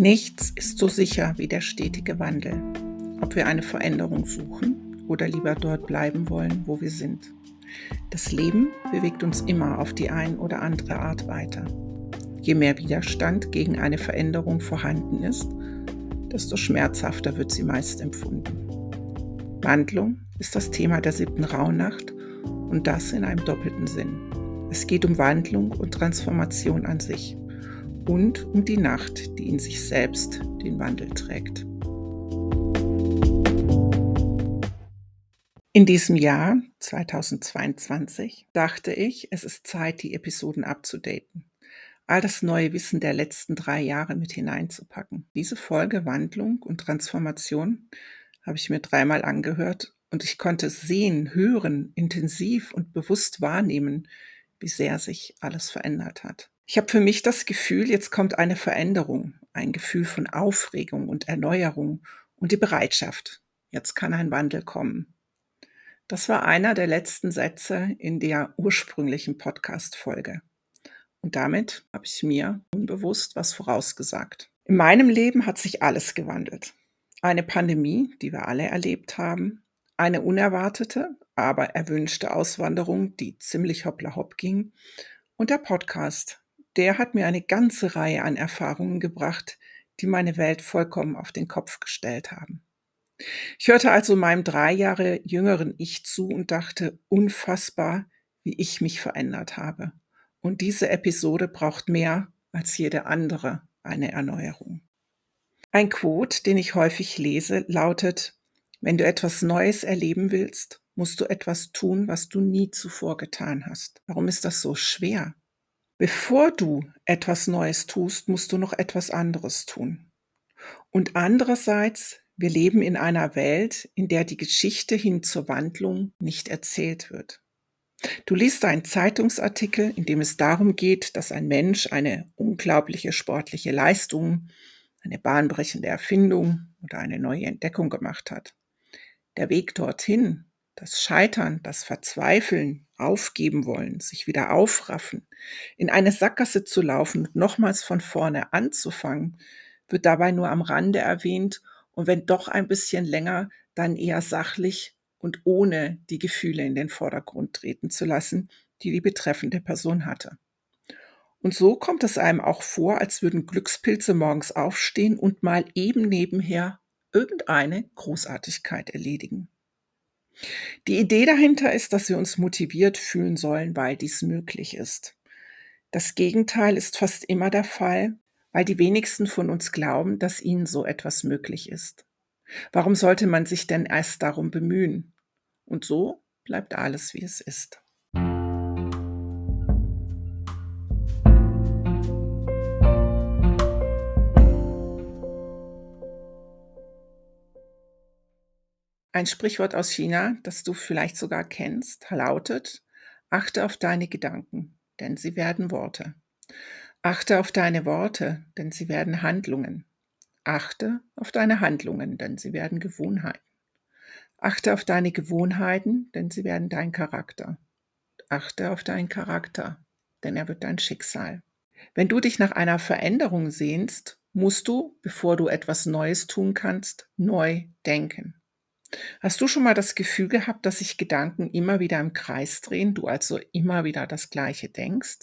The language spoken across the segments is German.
Nichts ist so sicher wie der stetige Wandel, ob wir eine Veränderung suchen oder lieber dort bleiben wollen, wo wir sind. Das Leben bewegt uns immer auf die ein oder andere Art weiter. Je mehr Widerstand gegen eine Veränderung vorhanden ist, desto schmerzhafter wird sie meist empfunden. Wandlung ist das Thema der siebten Rauhnacht und das in einem doppelten Sinn. Es geht um Wandlung und Transformation an sich und um die Nacht, die in sich selbst den Wandel trägt. In diesem Jahr 2022 dachte ich, es ist Zeit, die Episoden abzudaten. All das neue Wissen der letzten drei Jahre mit hineinzupacken. Diese Folge Wandlung und Transformation habe ich mir dreimal angehört und ich konnte sehen, hören, intensiv und bewusst wahrnehmen, wie sehr sich alles verändert hat. Ich habe für mich das Gefühl, jetzt kommt eine Veränderung, ein Gefühl von Aufregung und Erneuerung und die Bereitschaft, jetzt kann ein Wandel kommen. Das war einer der letzten Sätze in der ursprünglichen Podcast-Folge. Und damit habe ich mir unbewusst was vorausgesagt. In meinem Leben hat sich alles gewandelt. Eine Pandemie, die wir alle erlebt haben, eine unerwartete, aber erwünschte Auswanderung, die ziemlich hoppla hopp ging, und der Podcast, der hat mir eine ganze Reihe an Erfahrungen gebracht, die meine Welt vollkommen auf den Kopf gestellt haben. Ich hörte also meinem drei Jahre jüngeren Ich zu und dachte, unfassbar, wie ich mich verändert habe. Und diese Episode braucht mehr als jede andere eine Erneuerung. Ein Quote, den ich häufig lese, lautet, wenn du etwas Neues erleben willst, musst du etwas tun, was du nie zuvor getan hast. Warum ist das so schwer? Bevor du etwas Neues tust, musst du noch etwas anderes tun. Und andererseits, wir leben in einer Welt, in der die Geschichte hin zur Wandlung nicht erzählt wird. Du liest einen Zeitungsartikel, in dem es darum geht, dass ein Mensch eine unglaubliche sportliche Leistung, eine bahnbrechende Erfindung oder eine neue Entdeckung gemacht hat. Der Weg dorthin das Scheitern, das Verzweifeln, aufgeben wollen, sich wieder aufraffen, in eine Sackgasse zu laufen und nochmals von vorne anzufangen, wird dabei nur am Rande erwähnt und wenn doch ein bisschen länger, dann eher sachlich und ohne die Gefühle in den Vordergrund treten zu lassen, die die betreffende Person hatte. Und so kommt es einem auch vor, als würden Glückspilze morgens aufstehen und mal eben nebenher irgendeine Großartigkeit erledigen. Die Idee dahinter ist, dass wir uns motiviert fühlen sollen, weil dies möglich ist. Das Gegenteil ist fast immer der Fall, weil die wenigsten von uns glauben, dass ihnen so etwas möglich ist. Warum sollte man sich denn erst darum bemühen? Und so bleibt alles, wie es ist. Ein Sprichwort aus China, das du vielleicht sogar kennst, lautet, achte auf deine Gedanken, denn sie werden Worte. Achte auf deine Worte, denn sie werden Handlungen. Achte auf deine Handlungen, denn sie werden Gewohnheiten. Achte auf deine Gewohnheiten, denn sie werden dein Charakter. Achte auf deinen Charakter, denn er wird dein Schicksal. Wenn du dich nach einer Veränderung sehnst, musst du, bevor du etwas Neues tun kannst, neu denken. Hast du schon mal das Gefühl gehabt, dass sich Gedanken immer wieder im Kreis drehen, du also immer wieder das Gleiche denkst?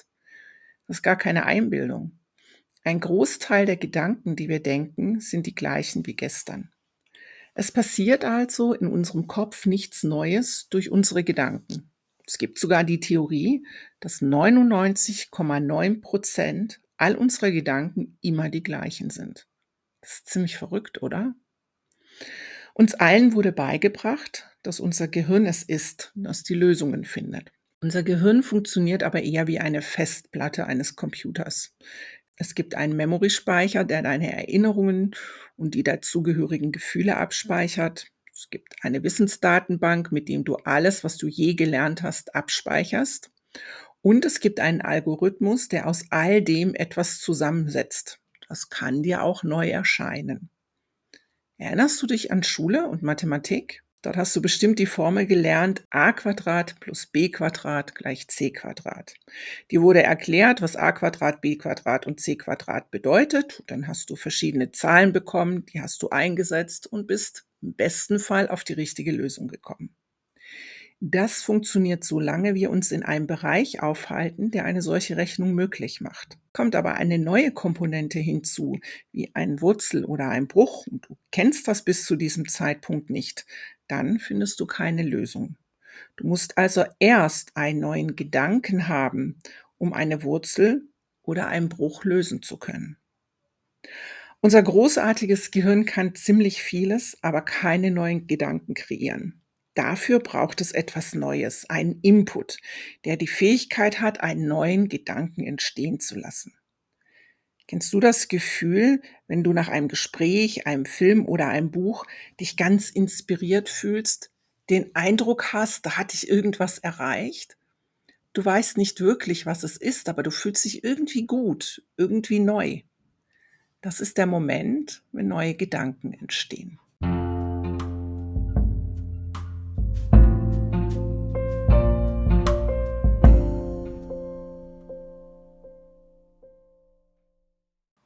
Das ist gar keine Einbildung. Ein Großteil der Gedanken, die wir denken, sind die gleichen wie gestern. Es passiert also in unserem Kopf nichts Neues durch unsere Gedanken. Es gibt sogar die Theorie, dass 99,9 Prozent all unserer Gedanken immer die gleichen sind. Das ist ziemlich verrückt, oder? Uns allen wurde beigebracht, dass unser Gehirn es ist, das die Lösungen findet. Unser Gehirn funktioniert aber eher wie eine Festplatte eines Computers. Es gibt einen Memory-Speicher, der deine Erinnerungen und die dazugehörigen Gefühle abspeichert. Es gibt eine Wissensdatenbank, mit dem du alles, was du je gelernt hast, abspeicherst. Und es gibt einen Algorithmus, der aus all dem etwas zusammensetzt. Das kann dir auch neu erscheinen. Erinnerst du dich an Schule und Mathematik? Dort hast du bestimmt die Formel gelernt, a Quadrat plus b Quadrat gleich c Quadrat. Die wurde erklärt, was a Quadrat, b Quadrat und c Quadrat bedeutet. Dann hast du verschiedene Zahlen bekommen, die hast du eingesetzt und bist im besten Fall auf die richtige Lösung gekommen. Das funktioniert, solange wir uns in einem Bereich aufhalten, der eine solche Rechnung möglich macht. Kommt aber eine neue Komponente hinzu, wie ein Wurzel oder ein Bruch, und du kennst das bis zu diesem Zeitpunkt nicht, dann findest du keine Lösung. Du musst also erst einen neuen Gedanken haben, um eine Wurzel oder einen Bruch lösen zu können. Unser großartiges Gehirn kann ziemlich vieles, aber keine neuen Gedanken kreieren. Dafür braucht es etwas Neues, einen Input, der die Fähigkeit hat, einen neuen Gedanken entstehen zu lassen. Kennst du das Gefühl, wenn du nach einem Gespräch, einem Film oder einem Buch dich ganz inspiriert fühlst, den Eindruck hast, da hat dich irgendwas erreicht? Du weißt nicht wirklich, was es ist, aber du fühlst dich irgendwie gut, irgendwie neu. Das ist der Moment, wenn neue Gedanken entstehen.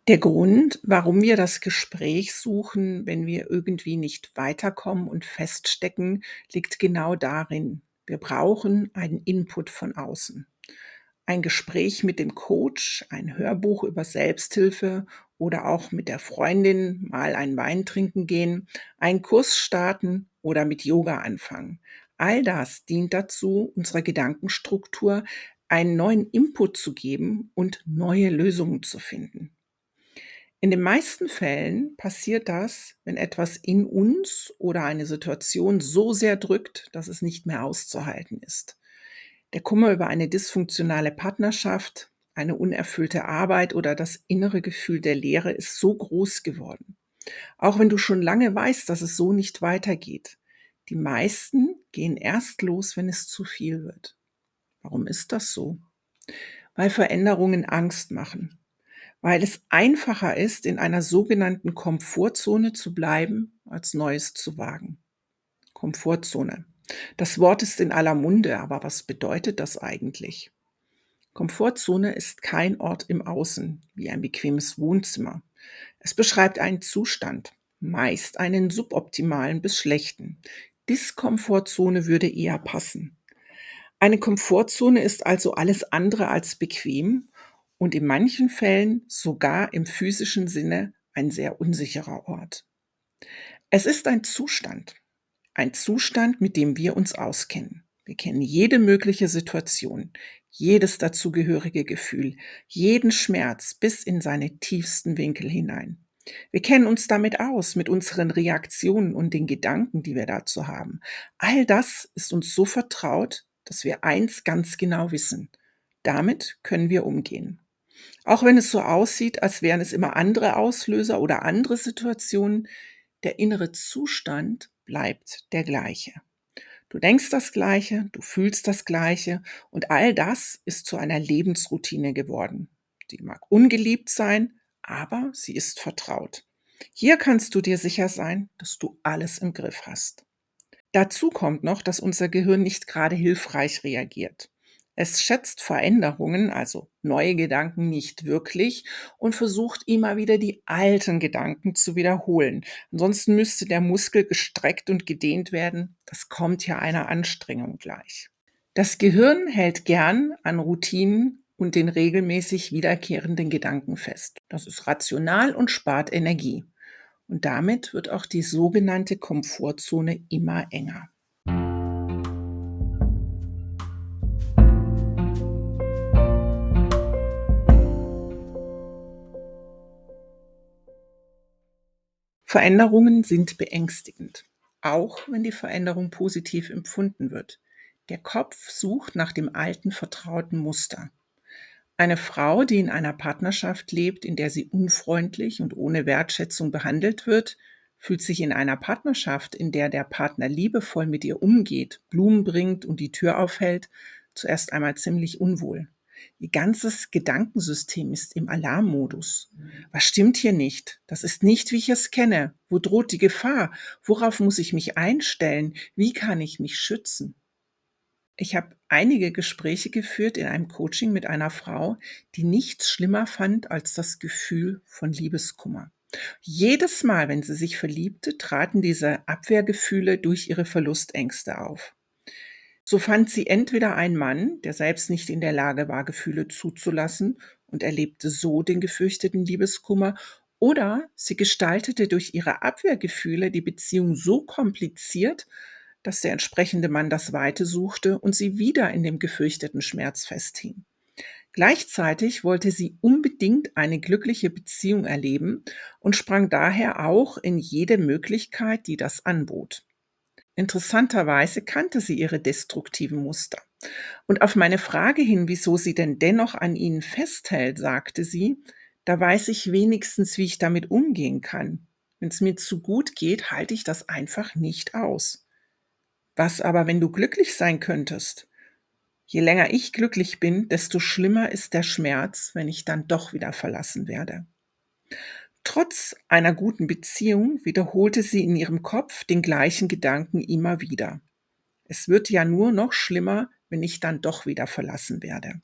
Der Grund, warum wir das Gespräch suchen, wenn wir irgendwie nicht weiterkommen und feststecken, liegt genau darin. Wir brauchen einen Input von außen. Ein Gespräch mit dem Coach, ein Hörbuch über Selbsthilfe oder auch mit der Freundin mal einen Wein trinken gehen, einen Kurs starten oder mit Yoga anfangen. All das dient dazu, unserer Gedankenstruktur einen neuen Input zu geben und neue Lösungen zu finden. In den meisten Fällen passiert das, wenn etwas in uns oder eine Situation so sehr drückt, dass es nicht mehr auszuhalten ist. Der Kummer über eine dysfunktionale Partnerschaft, eine unerfüllte Arbeit oder das innere Gefühl der Leere ist so groß geworden. Auch wenn du schon lange weißt, dass es so nicht weitergeht. Die meisten gehen erst los, wenn es zu viel wird. Warum ist das so? Weil Veränderungen Angst machen weil es einfacher ist, in einer sogenannten Komfortzone zu bleiben, als Neues zu wagen. Komfortzone. Das Wort ist in aller Munde, aber was bedeutet das eigentlich? Komfortzone ist kein Ort im Außen, wie ein bequemes Wohnzimmer. Es beschreibt einen Zustand, meist einen suboptimalen bis schlechten. Diskomfortzone würde eher passen. Eine Komfortzone ist also alles andere als bequem und in manchen Fällen sogar im physischen Sinne ein sehr unsicherer Ort. Es ist ein Zustand, ein Zustand, mit dem wir uns auskennen. Wir kennen jede mögliche Situation, jedes dazugehörige Gefühl, jeden Schmerz bis in seine tiefsten Winkel hinein. Wir kennen uns damit aus, mit unseren Reaktionen und den Gedanken, die wir dazu haben. All das ist uns so vertraut, dass wir eins ganz genau wissen. Damit können wir umgehen. Auch wenn es so aussieht, als wären es immer andere Auslöser oder andere Situationen, der innere Zustand bleibt der gleiche. Du denkst das Gleiche, du fühlst das Gleiche und all das ist zu einer Lebensroutine geworden. Die mag ungeliebt sein, aber sie ist vertraut. Hier kannst du dir sicher sein, dass du alles im Griff hast. Dazu kommt noch, dass unser Gehirn nicht gerade hilfreich reagiert. Es schätzt Veränderungen, also neue Gedanken, nicht wirklich und versucht immer wieder die alten Gedanken zu wiederholen. Ansonsten müsste der Muskel gestreckt und gedehnt werden. Das kommt ja einer Anstrengung gleich. Das Gehirn hält gern an Routinen und den regelmäßig wiederkehrenden Gedanken fest. Das ist rational und spart Energie. Und damit wird auch die sogenannte Komfortzone immer enger. Veränderungen sind beängstigend, auch wenn die Veränderung positiv empfunden wird. Der Kopf sucht nach dem alten vertrauten Muster. Eine Frau, die in einer Partnerschaft lebt, in der sie unfreundlich und ohne Wertschätzung behandelt wird, fühlt sich in einer Partnerschaft, in der der Partner liebevoll mit ihr umgeht, Blumen bringt und die Tür aufhält, zuerst einmal ziemlich unwohl. Ihr ganzes Gedankensystem ist im Alarmmodus. Was stimmt hier nicht? Das ist nicht, wie ich es kenne. Wo droht die Gefahr? Worauf muss ich mich einstellen? Wie kann ich mich schützen? Ich habe einige Gespräche geführt in einem Coaching mit einer Frau, die nichts schlimmer fand als das Gefühl von Liebeskummer. Jedes Mal, wenn sie sich verliebte, traten diese Abwehrgefühle durch ihre Verlustängste auf. So fand sie entweder einen Mann, der selbst nicht in der Lage war, Gefühle zuzulassen und erlebte so den gefürchteten Liebeskummer, oder sie gestaltete durch ihre Abwehrgefühle die Beziehung so kompliziert, dass der entsprechende Mann das Weite suchte und sie wieder in dem gefürchteten Schmerz festhing. Gleichzeitig wollte sie unbedingt eine glückliche Beziehung erleben und sprang daher auch in jede Möglichkeit, die das anbot. Interessanterweise kannte sie ihre destruktiven Muster. Und auf meine Frage hin, wieso sie denn dennoch an ihnen festhält, sagte sie, da weiß ich wenigstens, wie ich damit umgehen kann. Wenn es mir zu gut geht, halte ich das einfach nicht aus. Was aber, wenn du glücklich sein könntest? Je länger ich glücklich bin, desto schlimmer ist der Schmerz, wenn ich dann doch wieder verlassen werde. Trotz einer guten Beziehung wiederholte sie in ihrem Kopf den gleichen Gedanken immer wieder. Es wird ja nur noch schlimmer, wenn ich dann doch wieder verlassen werde.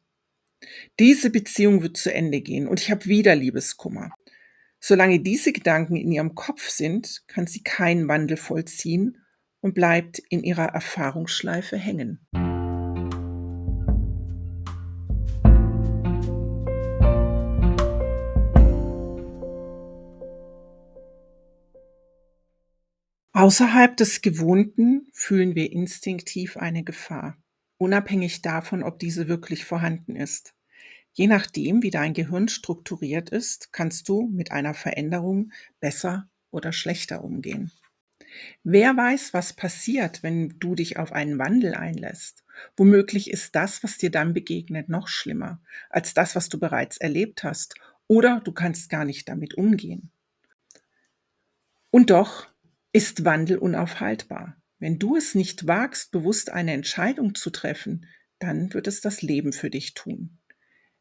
Diese Beziehung wird zu Ende gehen und ich habe wieder Liebeskummer. Solange diese Gedanken in ihrem Kopf sind, kann sie keinen Wandel vollziehen und bleibt in ihrer Erfahrungsschleife hängen. Außerhalb des Gewohnten fühlen wir instinktiv eine Gefahr, unabhängig davon, ob diese wirklich vorhanden ist. Je nachdem, wie dein Gehirn strukturiert ist, kannst du mit einer Veränderung besser oder schlechter umgehen. Wer weiß, was passiert, wenn du dich auf einen Wandel einlässt? Womöglich ist das, was dir dann begegnet, noch schlimmer als das, was du bereits erlebt hast, oder du kannst gar nicht damit umgehen. Und doch ist Wandel unaufhaltbar. Wenn du es nicht wagst, bewusst eine Entscheidung zu treffen, dann wird es das Leben für dich tun.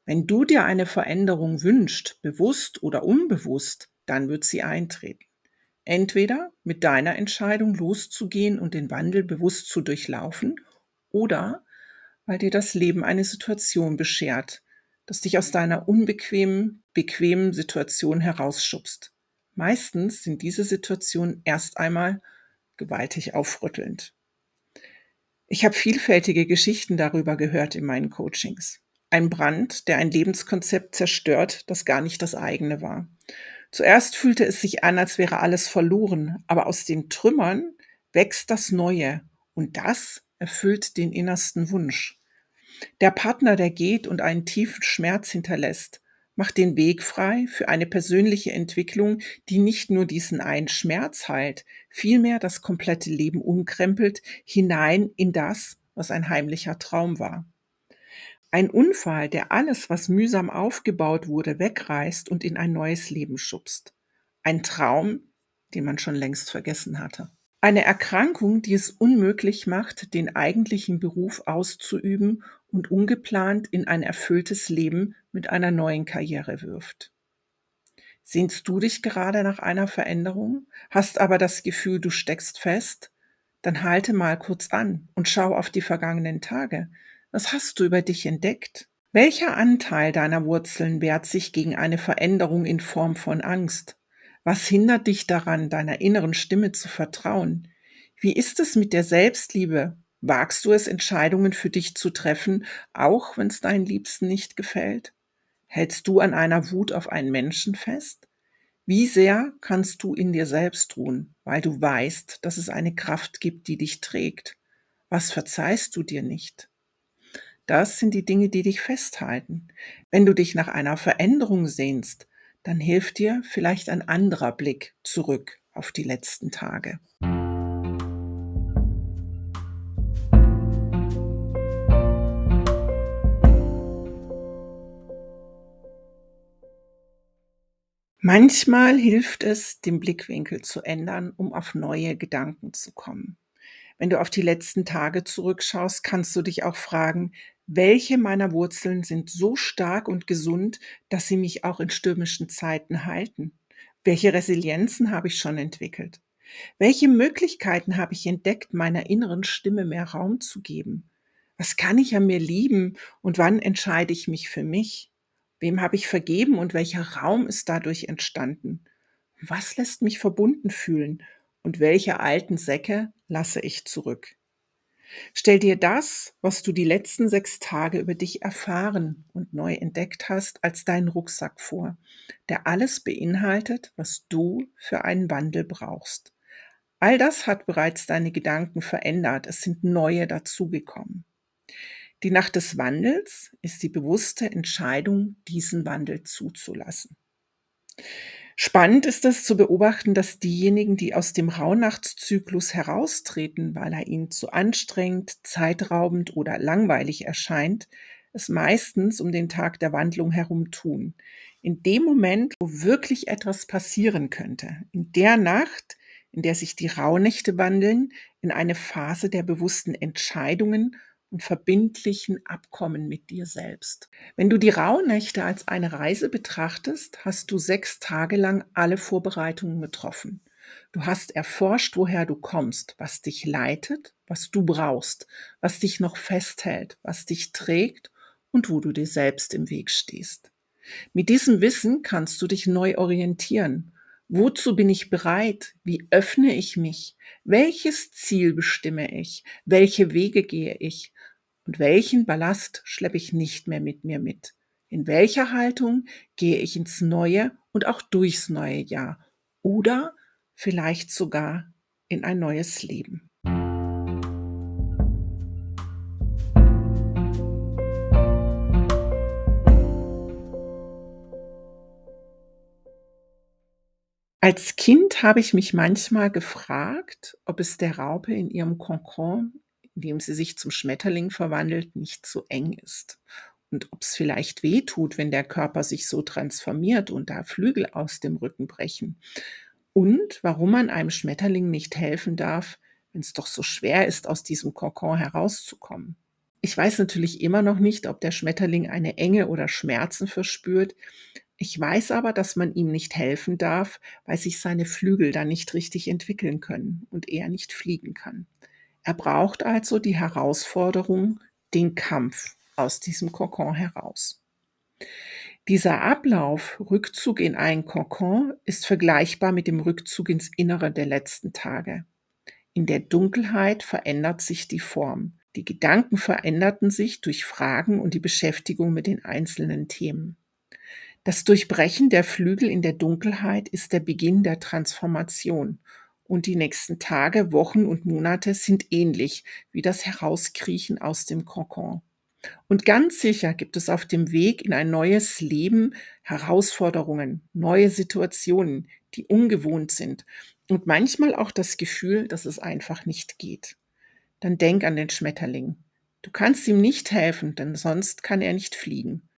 Wenn du dir eine Veränderung wünschst, bewusst oder unbewusst, dann wird sie eintreten. Entweder mit deiner Entscheidung loszugehen und den Wandel bewusst zu durchlaufen oder weil dir das Leben eine Situation beschert, das dich aus deiner unbequemen, bequemen Situation herausschubst. Meistens sind diese Situationen erst einmal gewaltig aufrüttelnd. Ich habe vielfältige Geschichten darüber gehört in meinen Coachings. Ein Brand, der ein Lebenskonzept zerstört, das gar nicht das eigene war. Zuerst fühlte es sich an, als wäre alles verloren, aber aus den Trümmern wächst das Neue und das erfüllt den innersten Wunsch. Der Partner, der geht und einen tiefen Schmerz hinterlässt, macht den Weg frei für eine persönliche Entwicklung, die nicht nur diesen einen Schmerz heilt, vielmehr das komplette Leben umkrempelt, hinein in das, was ein heimlicher Traum war. Ein Unfall, der alles, was mühsam aufgebaut wurde, wegreißt und in ein neues Leben schubst. Ein Traum, den man schon längst vergessen hatte. Eine Erkrankung, die es unmöglich macht, den eigentlichen Beruf auszuüben und ungeplant in ein erfülltes Leben mit einer neuen Karriere wirft. Sehnst du dich gerade nach einer Veränderung, hast aber das Gefühl, du steckst fest? Dann halte mal kurz an und schau auf die vergangenen Tage. Was hast du über dich entdeckt? Welcher Anteil deiner Wurzeln wehrt sich gegen eine Veränderung in Form von Angst? Was hindert dich daran, deiner inneren Stimme zu vertrauen? Wie ist es mit der Selbstliebe? Wagst du es, Entscheidungen für dich zu treffen, auch wenn es deinen Liebsten nicht gefällt? Hältst du an einer Wut auf einen Menschen fest? Wie sehr kannst du in dir selbst ruhen, weil du weißt, dass es eine Kraft gibt, die dich trägt? Was verzeihst du dir nicht? Das sind die Dinge, die dich festhalten. Wenn du dich nach einer Veränderung sehnst, dann hilft dir vielleicht ein anderer Blick zurück auf die letzten Tage. Manchmal hilft es, den Blickwinkel zu ändern, um auf neue Gedanken zu kommen. Wenn du auf die letzten Tage zurückschaust, kannst du dich auch fragen, Welche meiner Wurzeln sind so stark und gesund, dass sie mich auch in stürmischen Zeiten halten? Welche Resilienzen habe ich schon entwickelt? Welche Möglichkeiten habe ich entdeckt, meiner inneren Stimme mehr Raum zu geben? Was kann ich an mir lieben und wann entscheide ich mich für mich? Wem habe ich vergeben und welcher Raum ist dadurch entstanden? Was lässt mich verbunden fühlen und welche alten Säcke lasse ich zurück? Stell dir das, was du die letzten sechs Tage über dich erfahren und neu entdeckt hast, als deinen Rucksack vor, der alles beinhaltet, was du für einen Wandel brauchst. All das hat bereits deine Gedanken verändert, es sind neue dazugekommen. Die Nacht des Wandels ist die bewusste Entscheidung, diesen Wandel zuzulassen. Spannend ist es zu beobachten, dass diejenigen, die aus dem Rauhnachtszyklus heraustreten, weil er ihnen zu anstrengend, zeitraubend oder langweilig erscheint, es meistens um den Tag der Wandlung herum tun. In dem Moment, wo wirklich etwas passieren könnte. In der Nacht, in der sich die Rauhnächte wandeln, in eine Phase der bewussten Entscheidungen und verbindlichen Abkommen mit dir selbst. Wenn du die Rauhnächte als eine Reise betrachtest, hast du sechs Tage lang alle Vorbereitungen getroffen. Du hast erforscht, woher du kommst, was dich leitet, was du brauchst, was dich noch festhält, was dich trägt und wo du dir selbst im Weg stehst. Mit diesem Wissen kannst du dich neu orientieren. Wozu bin ich bereit? Wie öffne ich mich? Welches Ziel bestimme ich? Welche Wege gehe ich? Und welchen Ballast schleppe ich nicht mehr mit mir mit? In welcher Haltung gehe ich ins neue und auch durchs neue Jahr? Oder vielleicht sogar in ein neues Leben. Als Kind habe ich mich manchmal gefragt, ob es der Raupe in ihrem Kokon indem sie sich zum Schmetterling verwandelt, nicht so eng ist. Und ob es vielleicht weh tut, wenn der Körper sich so transformiert und da Flügel aus dem Rücken brechen. Und warum man einem Schmetterling nicht helfen darf, wenn es doch so schwer ist, aus diesem Kokon herauszukommen. Ich weiß natürlich immer noch nicht, ob der Schmetterling eine Enge oder Schmerzen verspürt. Ich weiß aber, dass man ihm nicht helfen darf, weil sich seine Flügel dann nicht richtig entwickeln können und er nicht fliegen kann. Er braucht also die Herausforderung, den Kampf aus diesem Kokon heraus. Dieser Ablauf, Rückzug in einen Kokon, ist vergleichbar mit dem Rückzug ins Innere der letzten Tage. In der Dunkelheit verändert sich die Form. Die Gedanken veränderten sich durch Fragen und die Beschäftigung mit den einzelnen Themen. Das Durchbrechen der Flügel in der Dunkelheit ist der Beginn der Transformation und die nächsten Tage, Wochen und Monate sind ähnlich wie das Herauskriechen aus dem Kokon. Und ganz sicher gibt es auf dem Weg in ein neues Leben Herausforderungen, neue Situationen, die ungewohnt sind und manchmal auch das Gefühl, dass es einfach nicht geht. Dann denk an den Schmetterling. Du kannst ihm nicht helfen, denn sonst kann er nicht fliegen.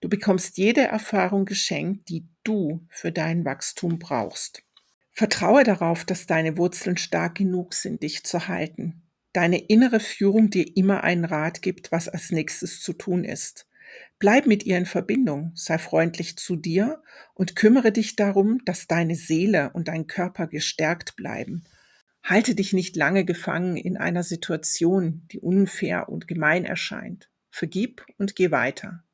Du bekommst jede Erfahrung geschenkt, die du für dein Wachstum brauchst. Vertraue darauf, dass deine Wurzeln stark genug sind, dich zu halten. Deine innere Führung dir immer einen Rat gibt, was als nächstes zu tun ist. Bleib mit ihr in Verbindung, sei freundlich zu dir und kümmere dich darum, dass deine Seele und dein Körper gestärkt bleiben. Halte dich nicht lange gefangen in einer Situation, die unfair und gemein erscheint. Vergib und geh weiter.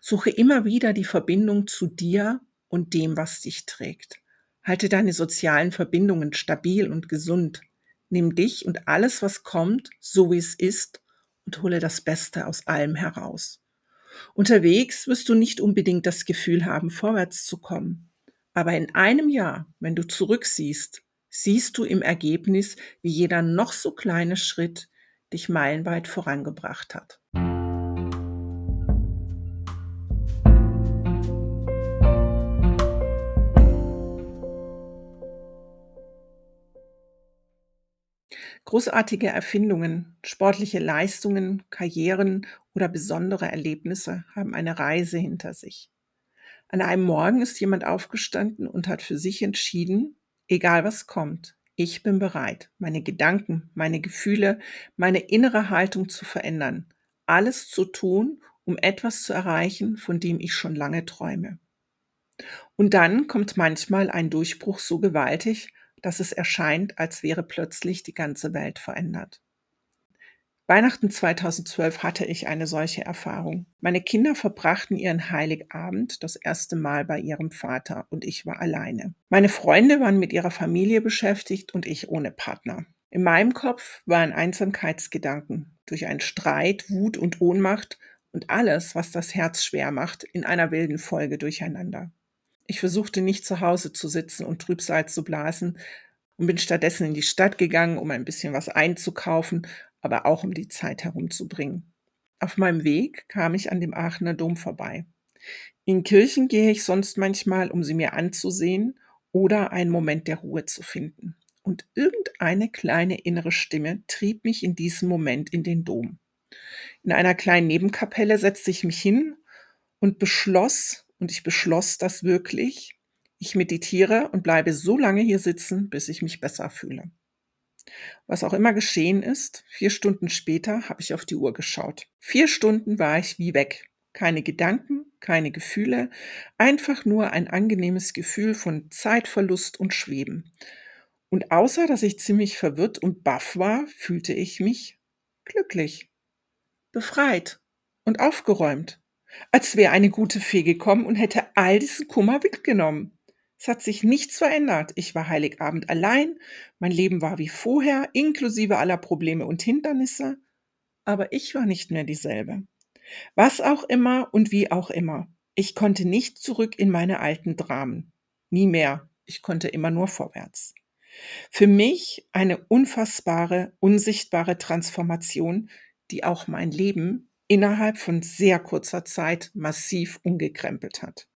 Suche immer wieder die Verbindung zu dir und dem, was dich trägt. Halte deine sozialen Verbindungen stabil und gesund. Nimm dich und alles, was kommt, so wie es ist und hole das Beste aus allem heraus. Unterwegs wirst du nicht unbedingt das Gefühl haben, vorwärts zu kommen. Aber in einem Jahr, wenn du zurücksiehst, siehst du im Ergebnis, wie jeder noch so kleine Schritt dich meilenweit vorangebracht hat. Großartige Erfindungen, sportliche Leistungen, Karrieren oder besondere Erlebnisse haben eine Reise hinter sich. An einem Morgen ist jemand aufgestanden und hat für sich entschieden, egal was kommt, ich bin bereit, meine Gedanken, meine Gefühle, meine innere Haltung zu verändern. alles zu tun, um etwas zu erreichen, von dem ich schon lange träume. Und dann kommt manchmal ein Durchbruch so gewaltig, dass es erscheint, als wäre plötzlich die ganze Welt verändert. Weihnachten 2012 hatte ich eine solche Erfahrung. Meine Kinder verbrachten ihren Heiligabend das erste Mal bei ihrem Vater und ich war alleine. Meine Freunde waren mit ihrer Familie beschäftigt und ich ohne Partner. In meinem Kopf waren Einsamkeitsgedanken durch einen Streit, Wut und Ohnmacht und alles, was das Herz schwer macht, in einer wilden Folge durcheinander. Ich versuchte nicht zu Hause zu sitzen und Trübsal zu blasen und bin stattdessen in die Stadt gegangen, um ein bisschen was einzukaufen, aber auch um die Zeit herumzubringen. Auf meinem Weg kam ich an dem Aachener Dom vorbei. In Kirchen gehe ich sonst manchmal, um sie mir anzusehen oder einen Moment der Ruhe zu finden. Und irgendeine kleine innere Stimme trieb mich in diesem Moment in den Dom. In einer kleinen Nebenkapelle setzte ich mich hin und beschloss, und ich beschloss das wirklich, ich meditiere und bleibe so lange hier sitzen, bis ich mich besser fühle. Was auch immer geschehen ist, vier Stunden später habe ich auf die Uhr geschaut. Vier Stunden war ich wie weg. Keine Gedanken, keine Gefühle, einfach nur ein angenehmes Gefühl von Zeitverlust und Schweben. Und außer dass ich ziemlich verwirrt und baff war, fühlte ich mich glücklich, befreit und aufgeräumt, als wäre eine gute Fee gekommen und hätte all diesen Kummer mitgenommen. Es hat sich nichts verändert. Ich war Heiligabend allein, mein Leben war wie vorher, inklusive aller Probleme und Hindernisse, aber ich war nicht mehr dieselbe. Was auch immer und wie auch immer. Ich konnte nicht zurück in meine alten Dramen. Nie mehr. Ich konnte immer nur vorwärts. Für mich eine unfassbare, unsichtbare Transformation, die auch mein Leben innerhalb von sehr kurzer Zeit massiv umgekrempelt hat.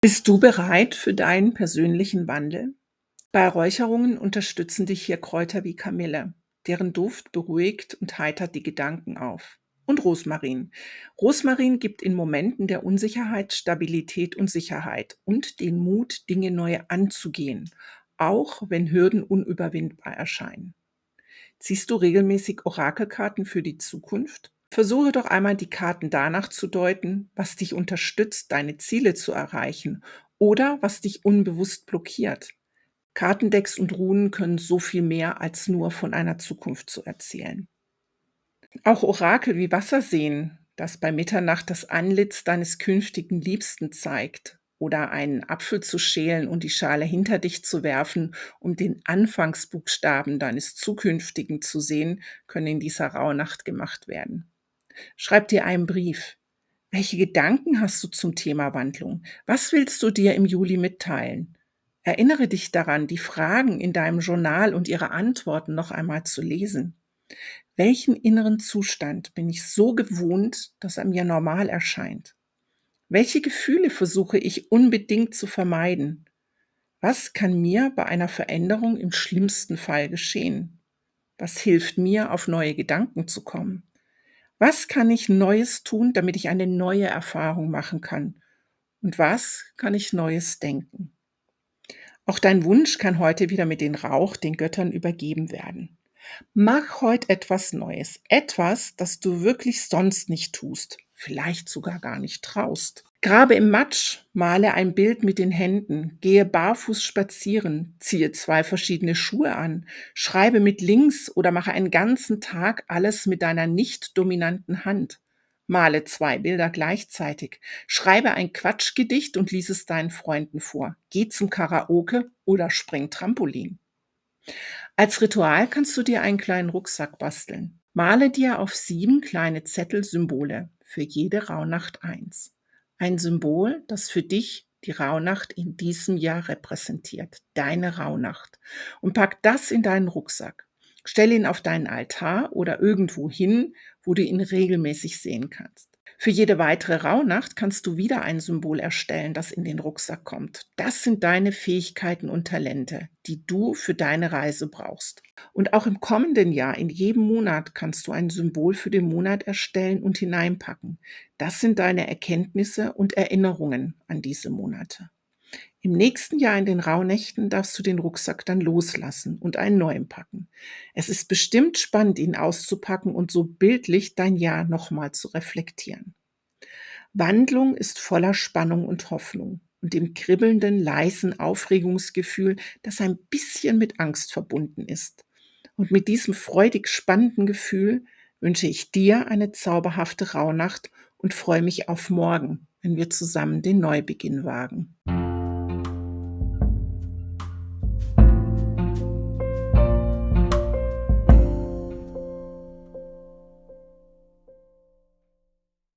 Bist du bereit für deinen persönlichen Wandel? Bei Räucherungen unterstützen dich hier Kräuter wie Kamille, deren Duft beruhigt und heitert die Gedanken auf. Und Rosmarin. Rosmarin gibt in Momenten der Unsicherheit Stabilität und Sicherheit und den Mut, Dinge neu anzugehen, auch wenn Hürden unüberwindbar erscheinen. Ziehst du regelmäßig Orakelkarten für die Zukunft? Versuche doch einmal die Karten danach zu deuten, was dich unterstützt, deine Ziele zu erreichen oder was dich unbewusst blockiert. Kartendecks und Runen können so viel mehr als nur von einer Zukunft zu erzählen. Auch Orakel wie Wassersehen, das bei Mitternacht das Antlitz deines künftigen Liebsten zeigt, oder einen Apfel zu schälen und die Schale hinter dich zu werfen, um den Anfangsbuchstaben deines zukünftigen zu sehen, können in dieser Rauhnacht gemacht werden. Schreib dir einen Brief. Welche Gedanken hast du zum Thema Wandlung? Was willst du dir im Juli mitteilen? Erinnere dich daran, die Fragen in deinem Journal und ihre Antworten noch einmal zu lesen. Welchen inneren Zustand bin ich so gewohnt, dass er mir normal erscheint? Welche Gefühle versuche ich unbedingt zu vermeiden? Was kann mir bei einer Veränderung im schlimmsten Fall geschehen? Was hilft mir, auf neue Gedanken zu kommen? Was kann ich Neues tun, damit ich eine neue Erfahrung machen kann? Und was kann ich Neues denken? Auch dein Wunsch kann heute wieder mit den Rauch den Göttern übergeben werden. Mach heute etwas Neues, etwas, das du wirklich sonst nicht tust, vielleicht sogar gar nicht traust. Grabe im Matsch, male ein Bild mit den Händen, gehe barfuß spazieren, ziehe zwei verschiedene Schuhe an, schreibe mit links oder mache einen ganzen Tag alles mit deiner nicht dominanten Hand. Male zwei Bilder gleichzeitig, schreibe ein Quatschgedicht und lies es deinen Freunden vor. Geh zum Karaoke oder spring Trampolin. Als Ritual kannst du dir einen kleinen Rucksack basteln. Male dir auf sieben kleine Zettel Symbole, für jede Rauhnacht eins. Ein Symbol, das für dich die Rauhnacht in diesem Jahr repräsentiert, deine Rauhnacht. Und pack das in deinen Rucksack. Stell ihn auf deinen Altar oder irgendwo hin, wo du ihn regelmäßig sehen kannst. Für jede weitere Rauhnacht kannst du wieder ein Symbol erstellen, das in den Rucksack kommt. Das sind deine Fähigkeiten und Talente, die du für deine Reise brauchst. Und auch im kommenden Jahr, in jedem Monat, kannst du ein Symbol für den Monat erstellen und hineinpacken. Das sind deine Erkenntnisse und Erinnerungen an diese Monate. Im nächsten Jahr in den Rauhnächten darfst du den Rucksack dann loslassen und einen neuen packen. Es ist bestimmt spannend, ihn auszupacken und so bildlich dein Jahr nochmal zu reflektieren. Wandlung ist voller Spannung und Hoffnung und dem kribbelnden, leisen Aufregungsgefühl, das ein bisschen mit Angst verbunden ist. Und mit diesem freudig spannenden Gefühl wünsche ich dir eine zauberhafte Rauhnacht und freue mich auf morgen, wenn wir zusammen den Neubeginn wagen.